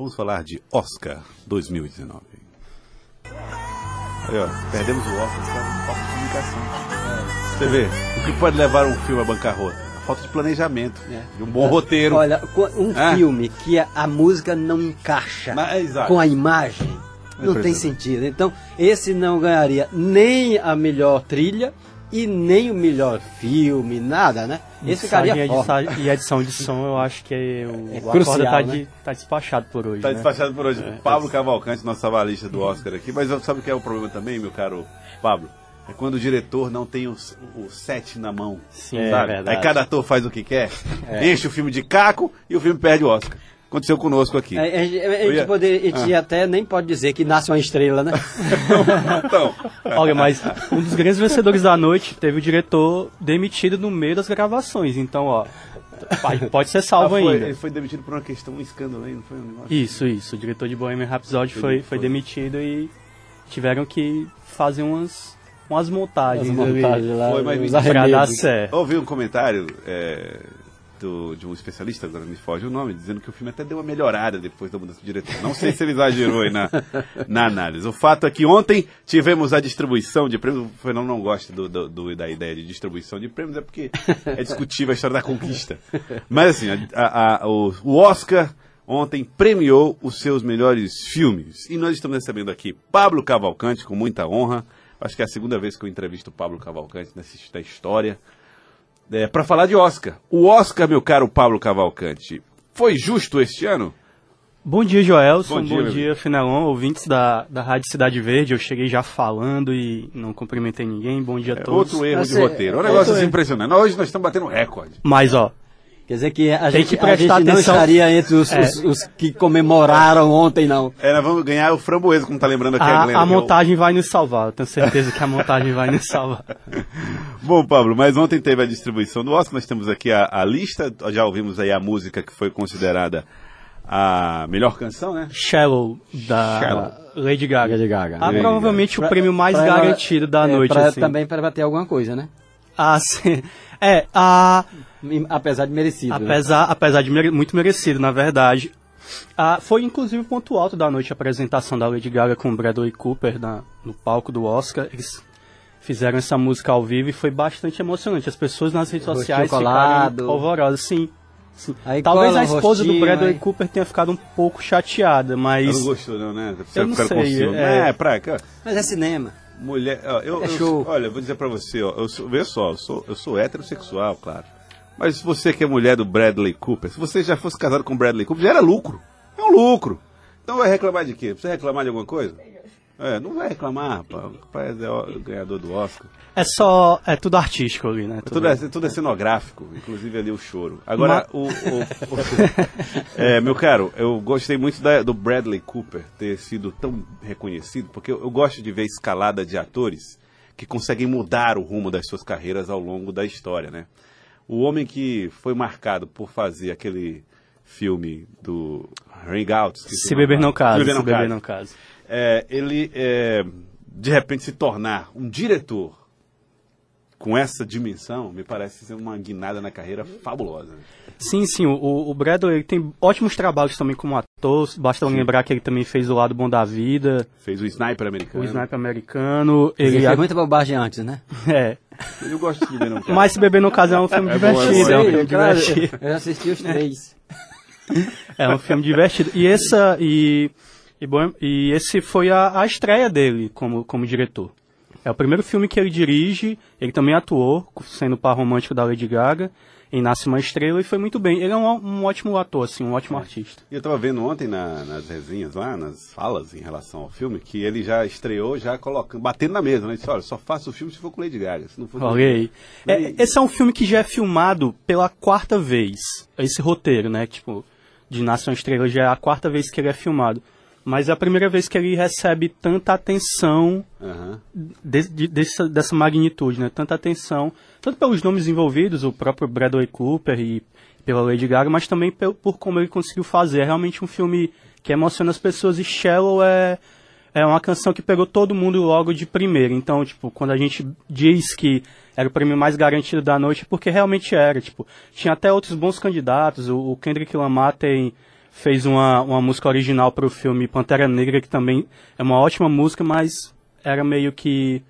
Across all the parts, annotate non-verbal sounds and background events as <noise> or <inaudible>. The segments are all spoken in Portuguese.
Vamos falar de Oscar 2019. Aí, ó, perdemos o Oscar de falta de comunicação. Você vê, o que pode levar um filme à bancarrota? A falta de planejamento, É. de um bom roteiro. Olha, um Ah. filme que a, a música não encaixa Mas, com a imagem, não tem é. sentido. Então, esse não ganharia nem a melhor trilha e nem o melhor filme, nada, né? Esse ficaria Mixagem e fora. edição- E edição de som, eu acho que é o, É o Acorda crucial, tá, né? de- tá despachado por hoje. Tá né? despachado por hoje. Pablo Cavalcante, nosso avalista do Oscar aqui. Mas sabe o que é o problema também, meu caro Pablo? É quando o diretor não tem o, o set na mão. Sim, sabe? é verdade. Aí cada ator faz o que quer, enche o filme de caco e o filme perde o Oscar. Aconteceu conosco aqui. A, a- a gente Eu ia- poder, a gente Ah. até nem pode dizer que nasce uma estrela, né? <laughs> Então, Olha, mas um dos grandes vencedores da noite teve o diretor demitido no meio das gravações. Então, ó, pode- ser salvo ah, foi- ainda. ele foi demitido por uma questão, um escândalo aí, não foi um negócio? Isso, isso. O diretor de Bohemian Rhapsody Foi- foi, demitido e tiveram que fazer umas, umas montagens, As ali montagens lá, Foi, mas me- pra dar certo. Ouvi um comentário é, do- de um especialista, agora me foge o nome, dizendo que o filme até deu uma melhorada depois da mudança de diretor. Não sei se ele exagerou aí na, na análise. O fato é que ontem tivemos a distribuição de prêmios. O Fernando não gosta do- do- da ideia de distribuição de prêmios, é porque é discutível a história da conquista. Mas assim, a- a- o, o Oscar ontem premiou os seus melhores filmes. E nós estamos recebendo aqui Pablo Cavalcante, com muita honra. Acho que é a segunda vez que eu entrevisto o Pablo Cavalcante nessa história. É, para falar de Oscar. O Oscar, meu caro Pablo Cavalcante, foi justo este ano? Bom dia, Joelson. Bom Bom dia, dia, meu Finelon, ouvintes da, da Rádio Cidade Verde. Eu cheguei já falando e não cumprimentei ninguém. Bom dia a É todos. outro erro de Você- roteiro. É um negócio assim impressionante. Hoje nós estamos batendo recorde. Mas, ó, Quer dizer que a Tem gente, que a gente prestar não atenção. estaria entre os, É. os- os que comemoraram ontem, não. É, nós vamos ganhar o framboesa, como tá lembrando aqui a, a, Glenda. a que é o- montagem vai nos salvar. Eu tenho certeza que a montagem vai nos salvar. <laughs> Bom, Pablo, mas ontem teve a distribuição do Oscar. Nós temos aqui a, a lista. Já ouvimos aí a música que foi considerada a melhor canção, né? Shallow, da Shallow. Lady Gaga. Lady Gaga. Ah, Lady provavelmente o Pra- prêmio mais pra garantido da é, noite, pra- assim. Também para bater alguma coisa, né? Ah, <laughs> sim. É, a... Apesar de merecido. né? Apesar, apesar de mere- muito merecido, na verdade. Ah, foi inclusive o ponto alto da noite a apresentação da Lady Gaga com o Bradley Cooper na- no palco do Oscar. Eles fizeram essa música ao vivo e foi bastante emocionante. As pessoas nas redes Rostinho sociais colado. ficaram polvorosas, sim. sim. Aí Talvez a esposa do rostinho, Bradley aí. Cooper tenha ficado um pouco chateada, Ela mas não gostou, não, né? Eu não sei, é. É, pra cá. Mas é cinema. Mulher, ó, eu, É eu- show. olha, eu vou dizer pra você, ó, eu sou, vê só, eu sou, eu sou heterossexual, claro. Mas se você que é mulher do Bradley Cooper, se você já fosse casado com o Bradley Cooper, já era lucro. É um lucro. Então vai reclamar de quê? Precisa reclamar de alguma coisa? É, não vai reclamar, pá. O rapaz é o ganhador do Oscar. é só. É tudo artístico ali, né? Tudo é, tudo é cenográfico, inclusive ali o choro. Agora, o, o- o- <laughs> é, meu caro, eu gostei muito da- do Bradley Cooper ter sido tão reconhecido, porque eu, eu gosto de ver escalada de atores que conseguem mudar o rumo das suas carreiras ao longo da história, né? O homem que foi marcado por fazer aquele filme do Ring Out, Se beber não casa, Se beber se não beber casa. não casa. É, ele é, de repente se tornar um diretor com essa dimensão, me parece ser uma guinada na carreira fabulosa. Sim, sim, o, o Bradley ele tem ótimos trabalhos também como ator. Basta lembrar que ele também fez O Lado Bom da Vida, Fez o Sniper americano. o Sniper Americano. Ele Ele fez muita bobagem antes, né? <laughs> é. Eu gosto de ver não quero. Mas Se Beber no Caso é um filme É bom, é bom, divertido. É, um é filme Claro, divertido. Eu assisti os três. <laughs> É um filme divertido. E essa e e, bom, e esse foi a, a estreia dele como como diretor. É o primeiro filme que ele dirige. Ele também atuou, sendo o par romântico da Lady Gaga. Em Nasce uma Estrela e foi muito bem. Ele é um, um ótimo ator, assim, um ótimo artista. E eu tava vendo ontem na- nas resenhas lá, nas falas em relação ao filme, que ele já estreou, já colocando, batendo na mesa, né? Ele disse, olha, só faço o filme se for com Lady Gaga. Se não for Olha aí. É, esse é um filme que já é filmado pela quarta vez. Esse roteiro, né? Tipo, de Nação Estrela já é a quarta vez que ele é filmado. Mas é a primeira vez que ele recebe tanta atenção Aham. de- de- dessa, dessa magnitude, né? Tanta atenção, tanto pelos nomes envolvidos, o próprio Bradley Cooper e pela Lady Gaga, mas também pel- por como ele conseguiu fazer. É realmente um filme que emociona as pessoas e Shallow é, é uma canção que pegou todo mundo logo de primeira. Então, tipo, quando a gente diz que era o prêmio mais garantido da noite, é porque realmente era. Tipo, tinha até outros bons candidatos. O, o Kendrick Lamar tem fez uma, uma música original para o filme Pantera Negra, que também é uma ótima música, mas era meio que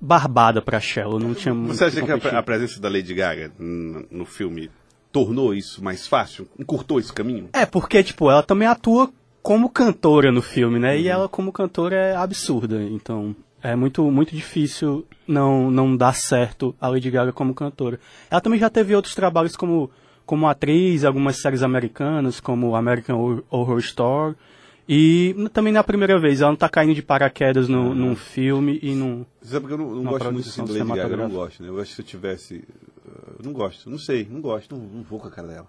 barbada para Shallow, não tinha muito Você acha que a, presença da Lady Gaga no, filme tornou isso mais fácil? Encurtou esse caminho? É, porque, tipo, ela também atua como cantora no filme, né? E ela, como cantora, é absurda. Então, é muito, muito difícil não, não dar certo a Lady Gaga como cantora. Ela também já teve outros trabalhos como, como atriz, algumas séries americanas, como American Horror- Story. E também na primeira vez, ela não tá caindo de paraquedas no, num filme e num... Você sabe porque eu não, não gosto muito assim da Lady Gaga, eu não gosto, né? Eu acho que se eu tivesse... uh, Eu não gosto, não sei, não gosto, não, não vou com a cara dela.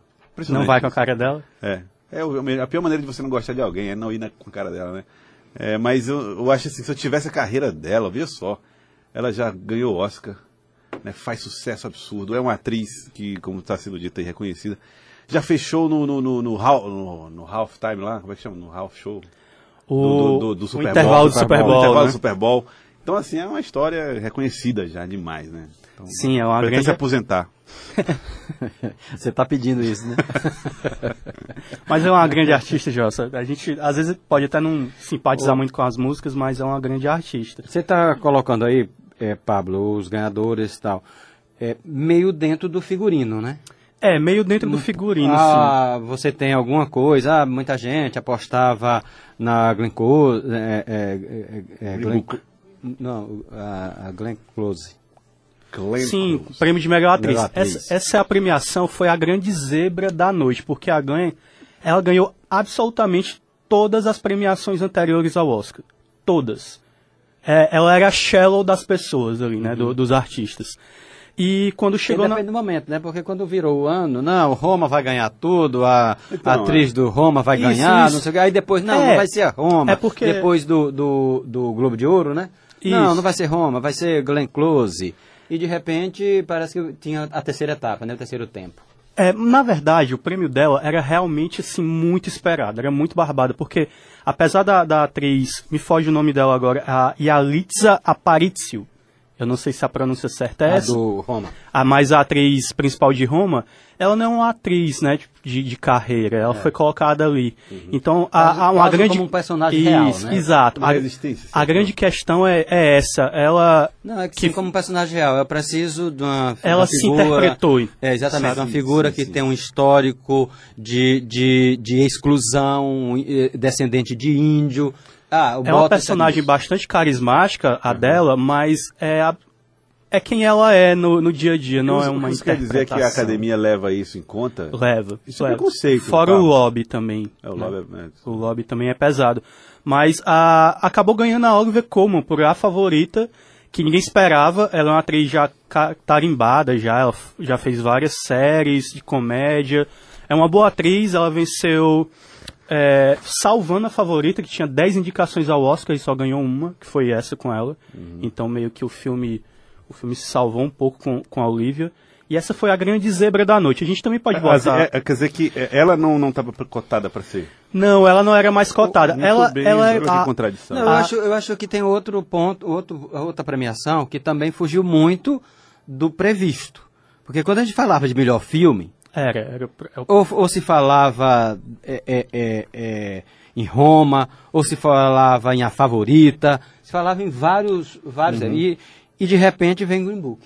Não vai com a cara dela. É. É o- a pior maneira de você não gostar de alguém é não ir na, com a cara dela, né? É, mas eu, eu acho assim, se eu tivesse a carreira dela, veja só, ela já ganhou Oscar, né? faz sucesso absurdo, é uma atriz que, como está sendo dito aí, reconhecida. Já fechou no, no, no, no, no, no Half Time lá, como é que chama? No Half Show. O, do, do, do Super o intervalo Bowl, do Super O Bowl, intervalo né? do Super Bowl. Então, assim, é uma história reconhecida já demais, né? Então, Sim, é uma grande- se aposentar. <laughs> Você tá pedindo isso, né? <laughs> Mas é uma grande artista, Jossa. A gente, às vezes, pode até não simpatizar muito com as músicas, mas é uma grande artista. Você tá colocando aí, é, Pablo, os ganhadores e tal, é, meio dentro do figurino, né? É, meio dentro do figurino, sim. ah, você tem alguma coisa, ah, muita gente apostava na Glenn Close, é, é, é, é, Glenn, não, a, a Glenn Close. Glenn Sim, Close. prêmio de melhor atriz. Melhor atriz. Essa, essa é a premiação, foi a grande zebra da noite, porque a Glenn, ela ganhou absolutamente todas as premiações anteriores ao Oscar. Todas. É, ela era a shallow das pessoas ali, né, Uhum. do- dos artistas. E quando chegou na... Depende do momento, né? Porque quando virou o ano, não, Roma vai ganhar tudo, a, Então, a atriz do Roma vai Isso, ganhar, isso. não sei o que. Aí depois, não, É, não vai ser a Roma. é porque- Depois do, do, do Globo de Ouro, né? Não, Isso. não vai ser Roma, vai ser Glenn Close. E de repente parece que tinha a terceira etapa, né? O terceiro tempo. É, na verdade, o prêmio dela era realmente assim muito esperado, era muito barbado, porque apesar da, da atriz, me foge o nome dela agora, a Yalitza Aparicio, eu não sei se a pronúncia certa é A essa, do Roma. a mais a atriz principal de Roma, ela não é uma atriz, né, de, de carreira, ela foi colocada ali. Então, a, uma grande como um personagem real, Isso, né? Exato. A, a sim. grande questão é, é essa, ela Não, é que, Que- sim, como personagem real, eu preciso de uma, Ela uma se interpretou, É, exatamente, sabe? uma figura Sim, que sim. tem um histórico de, de, de exclusão, eh, descendente de índio. Ah, o É uma personagem disso. bastante carismática, a dela, mas é, a- é quem ela é no, no dia a dia, não Isso- é uma isso quer dizer que a academia leva isso em conta? Leva. Isso é leva. preconceito, Fora o lobby também. É, o né? lobby é- é- O lobby também é pesado. Mas a, acabou ganhando a Oliver Colman por a favorita, que ninguém esperava. Ela é uma atriz já tarimbada, já, ela já fez várias séries de comédia. É uma boa atriz, ela venceu é, salvando a favorita, que tinha 10 indicações ao Oscar e só ganhou uma, que foi essa com ela. Então meio que o filme o filme se salvou um pouco com, com a Olivia. E essa foi a grande zebra da noite. A gente também pode botar... é- é- quer dizer que é, ela não estava cotada para ser. Não, ela não era mais cotada. Muito ela, bem, ela é a- contradição. Não, eu, A- acho, eu acho que tem outro ponto, outro, outra premiação que também fugiu muito do previsto. Porque quando a gente falava de melhor filme, Era, era, era ou, ou se falava é, é, é, é, em Roma, ou se falava em A Favorita, se falava em vários. vários e, e de repente vem Green Book.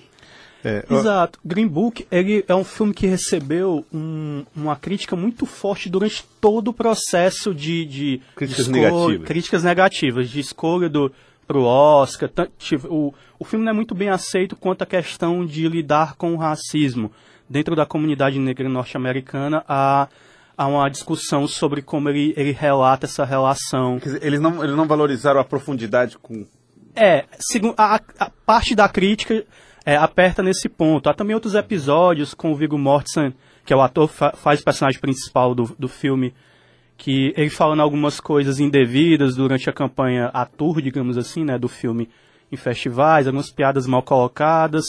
É, Exato. Green Book ele é um filme que recebeu um- uma crítica muito forte durante todo o processo de, de Críticas de escolha- negativas. críticas negativas de escolha do pro Oscar. Tive- O, o filme não é muito bem aceito quanto à questão de lidar com o racismo dentro da comunidade negra norte-americana. Há, há uma discussão sobre como ele, ele relata essa relação dizer, eles, não, eles não valorizaram a profundidade com. É, segun- a, a parte da crítica é, aperta nesse ponto. Há também outros episódios com o Viggo Mortensen, que é o ator fa faz o personagem principal do, do filme, que ele falando algumas coisas indevidas durante a campanha a tour, digamos assim, né, do filme em festivais, algumas piadas mal colocadas.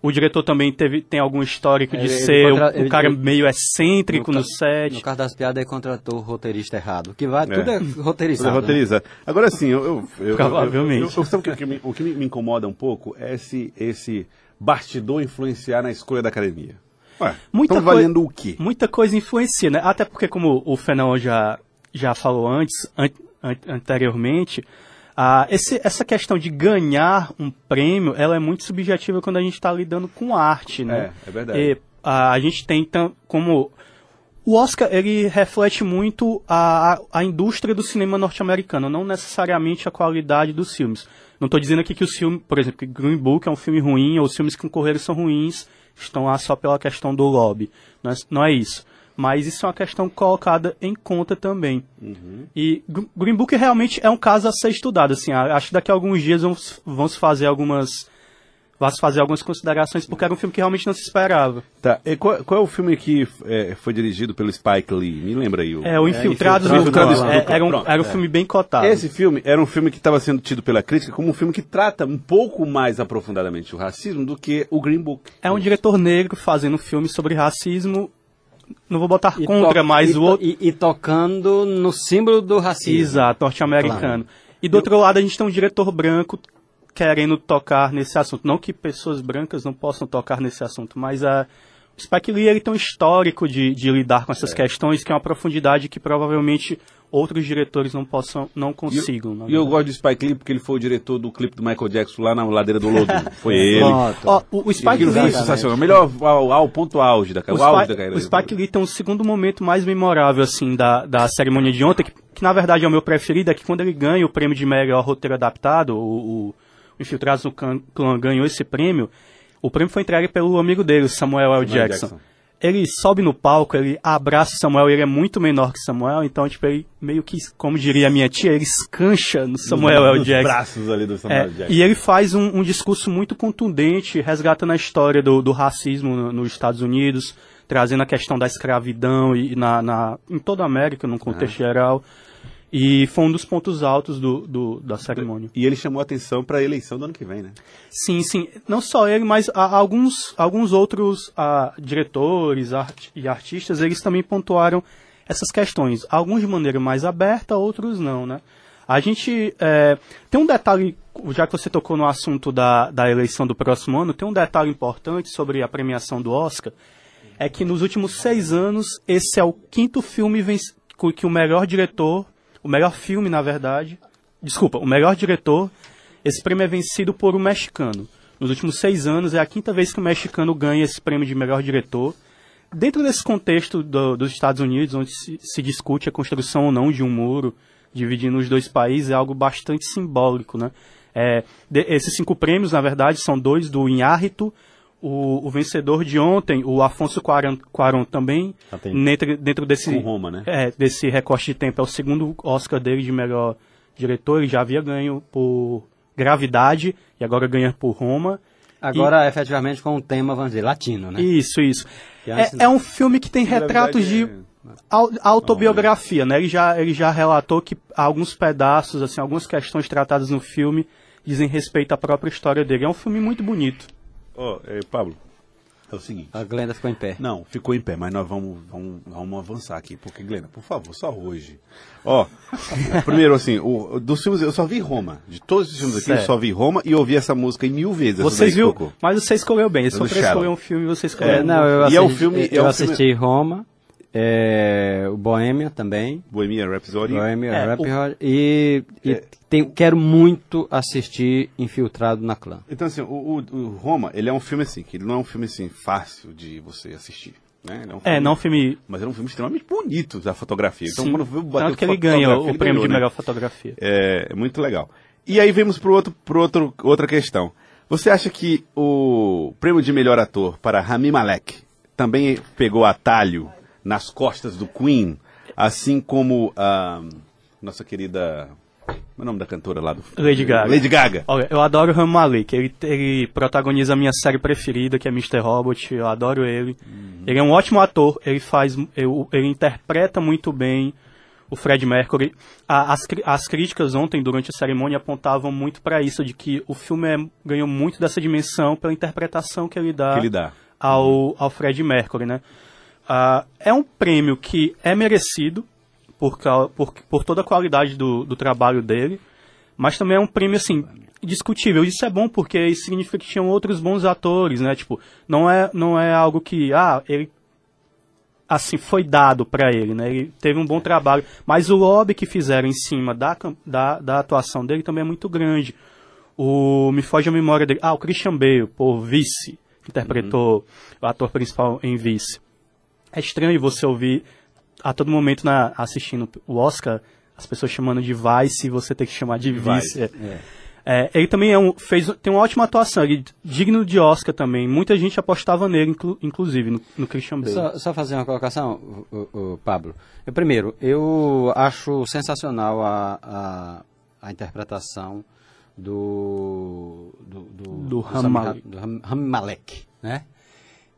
O diretor também teve, tem algum histórico de Ele- ele ser contra- um, ele- cara ele- meio excêntrico no, ca- set. No caso das piadas, ele contratou o roteirista errado. Que vai, É. tudo é Tudo é roteirizado. né? roteirizado. Agora sim, eu, eu, eu, Provavelmente. Eu, eu, eu, sabe o que, me, o que me, me incomoda um pouco é esse, esse bastidor influenciar na escolha da academia. Ué, Muita valendo o quê? Muita coisa influencia, né? Até porque, como o Fenão já, já falou antes, an- an- anteriormente, ah, esse- essa questão de ganhar um prêmio, ela é muito subjetiva quando a gente está lidando com arte, né? É, é verdade. E, ah, a gente tem tam- como... O Oscar, ele reflete muito a, a, a indústria do cinema norte-americano, não necessariamente a qualidade dos filmes. Não estou dizendo aqui que os filmes, por exemplo, que Green Book é um filme ruim, ou os filmes que concorreram são ruins, estão lá só pela questão do lobby. Não é, não é isso. Mas isso é uma questão colocada em conta também. E Gr- Green Book realmente é um caso a ser estudado. Assim, acho que daqui a alguns dias vão, s- vão se fazer algumas... Se fazer algumas considerações, porque era um filme que realmente não se esperava. Tá, e qual, qual é o filme que é, foi dirigido pelo Spike Lee? Me lembra aí. o- É, o Infiltrados Infiltrados no no Clã. É, Era um, era um é. filme bem cotado. Esse filme era um filme que estava sendo tido pela crítica como um filme que trata um pouco mais aprofundadamente o racismo do que o Green Book. É um diretor negro fazendo um filme sobre racismo. Não vou botar E contra, mas o outro. e, e tocando no símbolo do racismo. Exato, norte-americano. E do outro lado a gente tem um diretor branco querendo tocar nesse assunto. Não que pessoas brancas não possam tocar nesse assunto, mas a. O Spike Lee ele tem um histórico de, de lidar com essas questões que é uma profundidade que provavelmente outros diretores não possam, não consigam. E eu verdade. gosto do Spike Lee porque ele foi o diretor do clipe do Michael Jackson lá na ladeira do Lodo. Foi <laughs> ele. Pronto. Ó, o, o Spike Lee, sensacional. Melhor ao, ao ponto auge da, O, o auge Spike, da carreira. o Spike Lee tem um segundo momento mais memorável, assim, da, da cerimônia de ontem, que, que na verdade é o meu preferido, é que quando ele ganha o prêmio de melhor roteiro adaptado, o, o Infiltrados no Clã Clã ganhou esse prêmio, o prêmio foi entregue pelo amigo dele, Samuel L. Samuel Jackson. Jackson. Ele sobe no palco, ele abraça o Samuel, ele é muito menor que Samuel, então, tipo, ele meio que, como diria a minha tia, ele escancha no Samuel L. Nos Jackson. braços ali do Samuel É, Jackson. e ele faz um, um discurso muito contundente, resgatando a história do, do racismo no- nos Estados Unidos, trazendo a questão da escravidão e, na, na- em toda a América, num contexto geral. E foi um dos pontos altos do, do- da cerimônia. E ele chamou a atenção para a eleição do ano que vem, né? Sim, sim. Não só ele, mas a- alguns, alguns outros ah, diretores art- e artistas, eles também pontuaram essas questões. Alguns de maneira mais aberta, outros não, né? A gente é, tem um detalhe, já que você tocou no assunto da, da eleição do próximo ano, tem um detalhe importante sobre a premiação do Oscar, é que nos últimos seis anos, esse é o quinto filme que o melhor diretor, o melhor filme, na verdade, desculpa, o melhor diretor, esse prêmio é vencido por um mexicano. Nos últimos seis anos, é a quinta vez que o mexicano ganha esse prêmio de melhor diretor. Dentro desse contexto do- dos Estados Unidos, onde se, se discute a construção ou não de um muro dividindo os dois países, é algo bastante simbólico, né? É, de- esses cinco prêmios, na verdade, são dois do Inhárrito, o, o vencedor de ontem, o Afonso Cuarón, Cuarón também, Ah, tem. dentro, dentro desse, Com Roma, né? é, desse recorte de tempo, é o segundo Oscar dele de melhor diretor, ele já havia ganho por Gravidade e agora ganha por Roma. Agora, efetivamente, com um tema, vamos dizer, latino, né? Isso, isso. Que É, antes- é um filme que tem retratos de Gravidade au- autobiografia, né? Ele já, ele já relatou que alguns pedaços, assim, algumas questões tratadas no filme dizem respeito à própria história dele. É um filme muito bonito. Ó, é, Pablo, é o seguinte. A Glenda ficou em pé. Não, ficou em pé, mas nós vamos, vamos, vamos avançar aqui, porque, Glenda, por favor, só hoje. Ó, <laughs> primeiro, assim, o, dos filmes, eu só vi Roma. De todos os filmes aqui, eu Certo. só vi Roma e ouvi essa música em mil vezes. que viu? Mas você escolheu bem. For pra escolher um filme, você escolheu É, não, eu E assisti, é um filme- é eu um assisti Roma, é, o Boêmia também, Bohemian Rhapsody. Boêmia, É, Rhapsody, e, e É. tem- quero muito assistir Infiltrado na Clã. Então, assim, o, o- o Roma, ele é um filme, assim, que ele não é um filme, assim, fácil de você assistir. Né? Ele é, um É, filme- não um filme... Mas é um filme extremamente bonito da fotografia. Então, sim, quando eu bater tanto que ele ganha o ele prêmio ganhou, de né? melhor fotografia. É, é muito legal. E aí vemos para outro, pro outro, outra questão. Você acha que o prêmio de melhor ator para Rami Malek também pegou atalho nas costas do Queen, assim como a nossa querida. Como é o nome da cantora lá do Lady Gaga. Lady Gaga. Olha, eu adoro o Rami Malek. Ele, ele protagoniza a minha série preferida, que é Mr. Robot. Eu adoro ele. Ele é um ótimo ator. Ele faz, eu- ele interpreta muito bem o Fred Mercury. A- as, as críticas ontem, durante a cerimônia, apontavam muito para isso, de que o filme é- ganhou muito dessa dimensão pela interpretação que ele dá, Que ele dá. Ao, ao Fred Mercury, né? Ah, é um prêmio que é merecido por, por, por toda a qualidade do, do trabalho dele, mas também é um prêmio, assim, discutível. Isso é bom porque isso significa que tinham outros bons atores, né? Tipo, não é, não é algo que, ah, ele assim foi dado para ele, né? Ele teve um bom trabalho, mas o lobby que fizeram em cima da, da, da atuação dele também é muito grande. O me foge a memória dele. Ah, o Christian Bale, por Vice, interpretou uhum. o ator principal em Vice. É estranho você ouvir a todo momento na assistindo o Oscar as pessoas chamando de Vice e você ter que chamar de Vice. Vice. É. É, ele também é um, fez, tem uma ótima atuação, ele, digno de Oscar também. Muita gente apostava nele, inclu, inclusive, no, no, Christian Bale. Só, só, fazer uma colocação, o, o, o Pablo. Eu, primeiro, eu acho sensacional a, a, a interpretação do do do, do, Ham, do Ham Malek, né?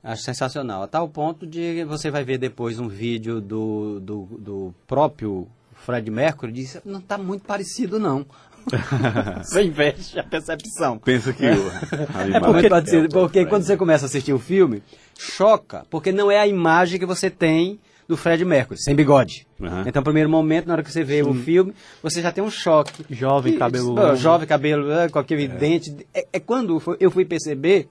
Acho sensacional. A tal ponto de você vai ver depois um vídeo do, do, do próprio Fred Mercury e diz, não está muito parecido não. <laughs> você investe a percepção. Pensa que o é porque, ser, porque quando você começa a assistir o filme, choca, porque não é a imagem que você tem do Fred Mercury, sem bigode. Uhum. Então, no primeiro momento, na hora que você vê Sim. o filme, você já tem um choque. Jovem, cabelo. Jovem, cabelo é, com aquele é. dente. É, é, quando eu fui perceber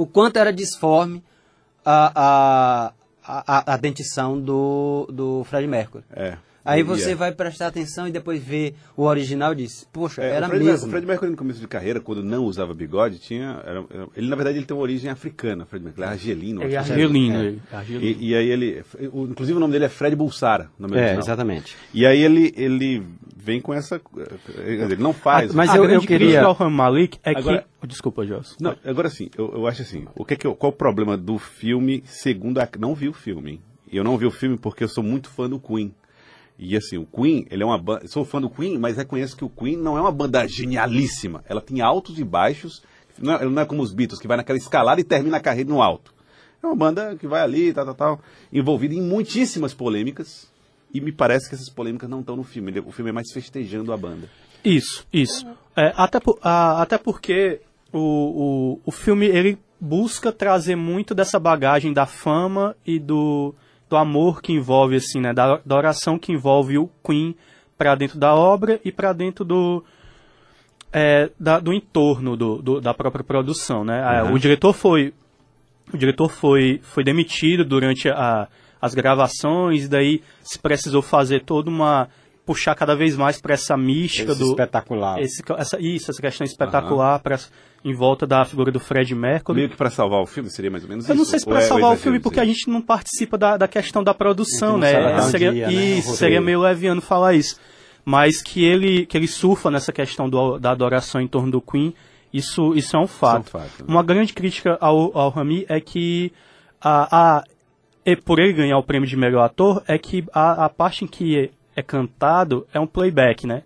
o quanto era disforme a, a, a, a dentição do, do Fred Mercury. É. Aí você vai prestar atenção e depois ver o original e diz, poxa, é, era o Fred, mesmo. O Fred Mercury no começo de carreira, quando não usava bigode, tinha. Era, ele, na verdade, ele tem uma origem africana, Fred Mercury, é argelino. É argelino, é. argelino. E, e, aí ele. Inclusive o nome dele é Fred Bulsara. No é, exatamente. E aí ele, ele vem com essa. Ele não faz. Ah, mas eu, eu queria. ao Malik é agora, que. Desculpa, Joss. Não, agora sim, eu, eu acho assim. O que é que eu, qual o problema do filme, segundo a. Não vi o filme. Eu não vi o filme porque eu sou muito fã do Queen. E assim, o Queen, ele é uma banda. Sou fã do Queen, mas reconheço que o Queen não é uma banda genialíssima. Ela tem altos e baixos. Não é, não é como os Beatles, que vai naquela escalada e termina a carreira no alto. É uma banda que vai ali, tal, tal, tal, envolvida em muitíssimas polêmicas. E me parece que essas polêmicas não estão no filme. O filme é mais festejando a banda. Isso, isso. É, até, por, a, até porque o, o, o filme ele busca trazer muito dessa bagagem da fama e do do amor que envolve, assim, né? Da, da oração que envolve o Queen para dentro da obra e para dentro do, é, da, do entorno do, do, da própria produção, né? Uhum. O diretor foi o diretor foi, foi demitido durante a, as gravações, daí se precisou fazer toda uma puxar cada vez mais para essa mística esse do espetacular. Esse, essa, isso, essa questão espetacular uhum. para em volta da figura do Fred Mercury. Meio que para salvar o filme seria mais ou menos Eu isso? não sei se para é, salvar o filme porque a gente não participa da, da questão da produção, né? Seria, dia, né? Isso, seria meio leviano falar isso. Mas que ele que ele surfa nessa questão do, da adoração em torno do Queen, isso isso é um fato. É um fato né? Uma grande crítica ao, ao Rami é que a, a e por ele ganhar o prêmio de melhor ator é que a, a parte em que é cantado é um playback, né?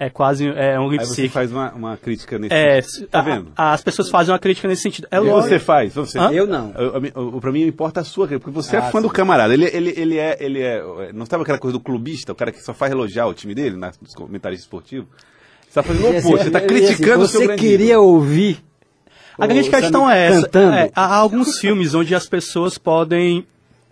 É quase é um lip sync. Aí você faz uma, uma crítica nesse é, sentido. Tá vendo? A, as pessoas fazem uma crítica nesse sentido. É lógico. Você faz, você. Hã? Eu não. Eu, pra mim importa a sua crítica, porque você é ah, é fã sim. do camarada. Ele, ele, ele, é, ele é. Não estava aquela coisa do clubista, o cara que só faz elogiar o time dele, nos comentários esportivos? Você está fazendo o oposto, você está criticando assim, o seu Você queria ouvir. A grande questão é essa. É, há alguns filmes onde as pessoas podem.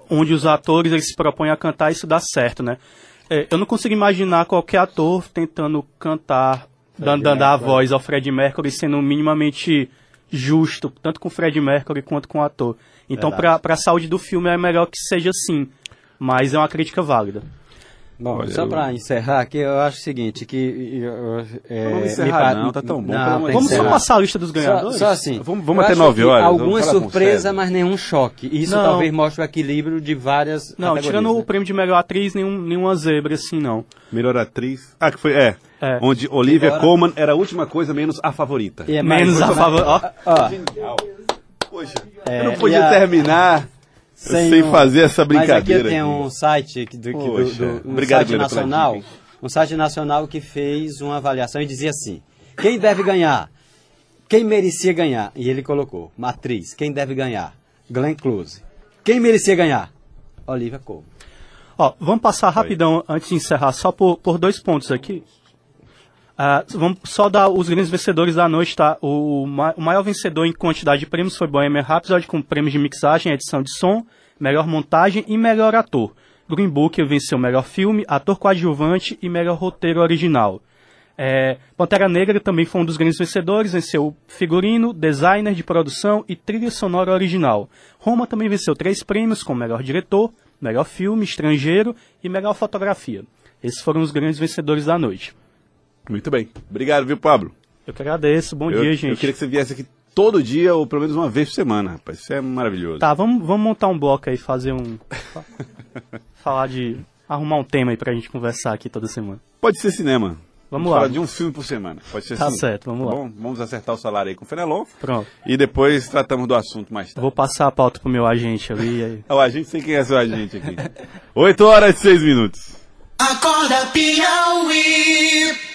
onde os atores eles se propõem a cantar e isso dá certo, né? É, eu não consigo imaginar qualquer ator tentando cantar, dando, dando a voz ao Fred Mercury sendo minimamente justo, tanto com o Fred Mercury quanto com o ator. Então, para a saúde do filme, é melhor que seja assim. Mas é uma crítica válida. Bom, Olha, só eu... para encerrar aqui, eu acho o seguinte, que... é, não vamos encerrar não, tá tão bom. Não, vamos só passar a lista dos ganhadores? Só, só assim. Vamos, vamos até nove horas. Alguma surpresa, mas nenhum choque. Isso não. talvez mostre o equilíbrio de várias Não, tirando né? o prêmio de melhor atriz, nenhum, nenhuma zebra assim, não. Melhor atriz... Ah, que foi... É. é. Onde Olivia Agora... Colman era a última coisa, menos a favorita. É menos a favorita. Genial. Poxa, é, eu não podia a... terminar... Sem, sem um, fazer essa brincadeira. Mas aqui tem um site do, Poxa, do, do um Obrigado, site nacional, um site nacional que fez uma avaliação e dizia assim: quem deve ganhar? Quem merecia ganhar? E ele colocou: Matriz. Quem deve ganhar? Glenn Close. Quem merecia ganhar? Olivia Colman. Ó, vamos passar rapidão antes de encerrar, só por, por dois pontos aqui. Uh, vamos só dar os grandes vencedores da noite, tá? O, o, maior vencedor em quantidade de prêmios foi Bohemian Rhapsody, com prêmios de mixagem, edição de som, melhor montagem e melhor ator. Green Book venceu melhor filme, ator coadjuvante e melhor roteiro original. É, Pantera Negra também foi um dos grandes vencedores, venceu figurino, designer de produção e trilha sonora original. Roma também venceu três prêmios como melhor diretor, melhor filme estrangeiro e melhor fotografia. Esses foram os grandes vencedores da noite. Muito bem. Obrigado, viu, Pablo? Eu que agradeço. Bom eu, dia, gente. Eu queria que você viesse aqui todo dia ou pelo menos uma vez por semana, rapaz. Isso é maravilhoso. Tá, vamos, vamos montar um bloco aí, fazer um. <laughs> falar de. arrumar um tema aí pra gente conversar aqui toda semana. Pode ser cinema. Vamos, lá. Falar de um filme por semana. Pode ser Tá assim. certo, vamos Tá lá. bom? Vamos acertar o salário aí com o Fenelon. Pronto. E depois tratamos do assunto mais tarde. Vou passar a pauta pro meu agente ali. Aí... <laughs> O agente sei quem é seu agente aqui. 8 horas e 6 minutos. Acorda Piauí.